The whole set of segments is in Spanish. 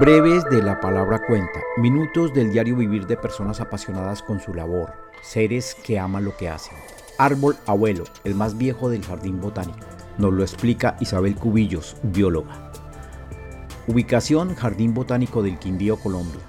Breves de la palabra cuenta, minutos del diario vivir de personas apasionadas con su labor, seres que aman lo que hacen. Árbol abuelo, el más viejo del jardín botánico. Nos lo explica Isabel Cubillos, bióloga. Ubicación Jardín Botánico del Quindío, Colombia.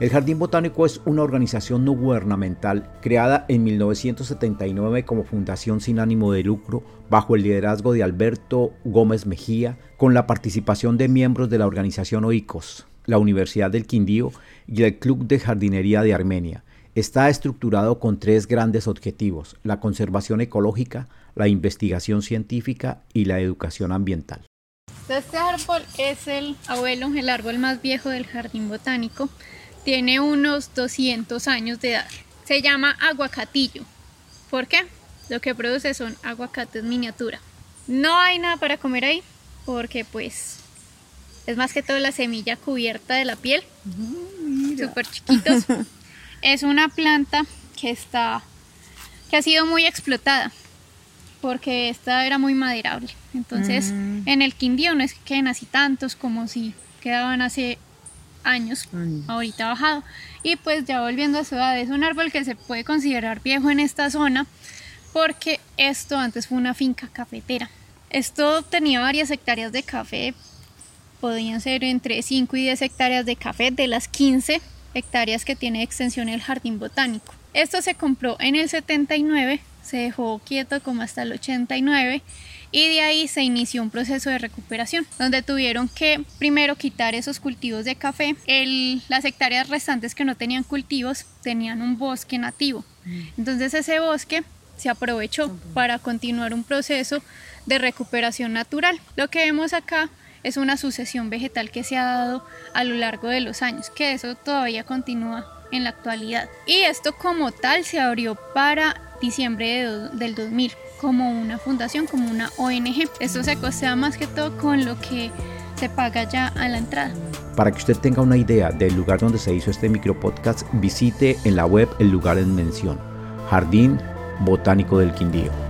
El Jardín Botánico es una organización no gubernamental creada en 1979 como fundación sin ánimo de lucro bajo el liderazgo de Alberto Gómez Mejía con la participación de miembros de la organización OICOS, la Universidad del Quindío y el Club de Jardinería de Armenia. Está estructurado con tres grandes objetivos, la conservación ecológica, la investigación científica y la educación ambiental. Este árbol es el abuelo, el árbol más viejo del jardín botánico tiene unos 200 años de edad. Se llama aguacatillo. ¿Por qué? Lo que produce son aguacates miniatura. No hay nada para comer ahí porque pues es más que todo la semilla cubierta de la piel. Súper chiquitos. es una planta que está que ha sido muy explotada porque esta era muy maderable. Entonces, mm. en el Quindío no es que queden así tantos como si quedaban hace años, ahorita bajado. Y pues ya volviendo a su edad, es un árbol que se puede considerar viejo en esta zona porque esto antes fue una finca cafetera. Esto tenía varias hectáreas de café, podían ser entre 5 y 10 hectáreas de café de las 15 hectáreas que tiene extensión el jardín botánico. Esto se compró en el 79, se dejó quieto como hasta el 89 y de ahí se inició un proceso de recuperación donde tuvieron que primero quitar esos cultivos de café. las hectáreas restantes que no tenían cultivos tenían un bosque nativo. Mm. Entonces ese bosque se aprovechó para continuar un proceso de recuperación natural. Lo que vemos acá es una sucesión vegetal que se ha dado a lo largo de los años, que eso todavía continúa en la actualidad. Y esto como tal se abrió para diciembre del 2000 como una fundación, como una ONG. Esto se costea más que todo con lo que se paga ya a la entrada. Para que usted tenga una idea del lugar donde se hizo este micropodcast, visite en la web el lugar en mención, Jardín Botánico del Quindío.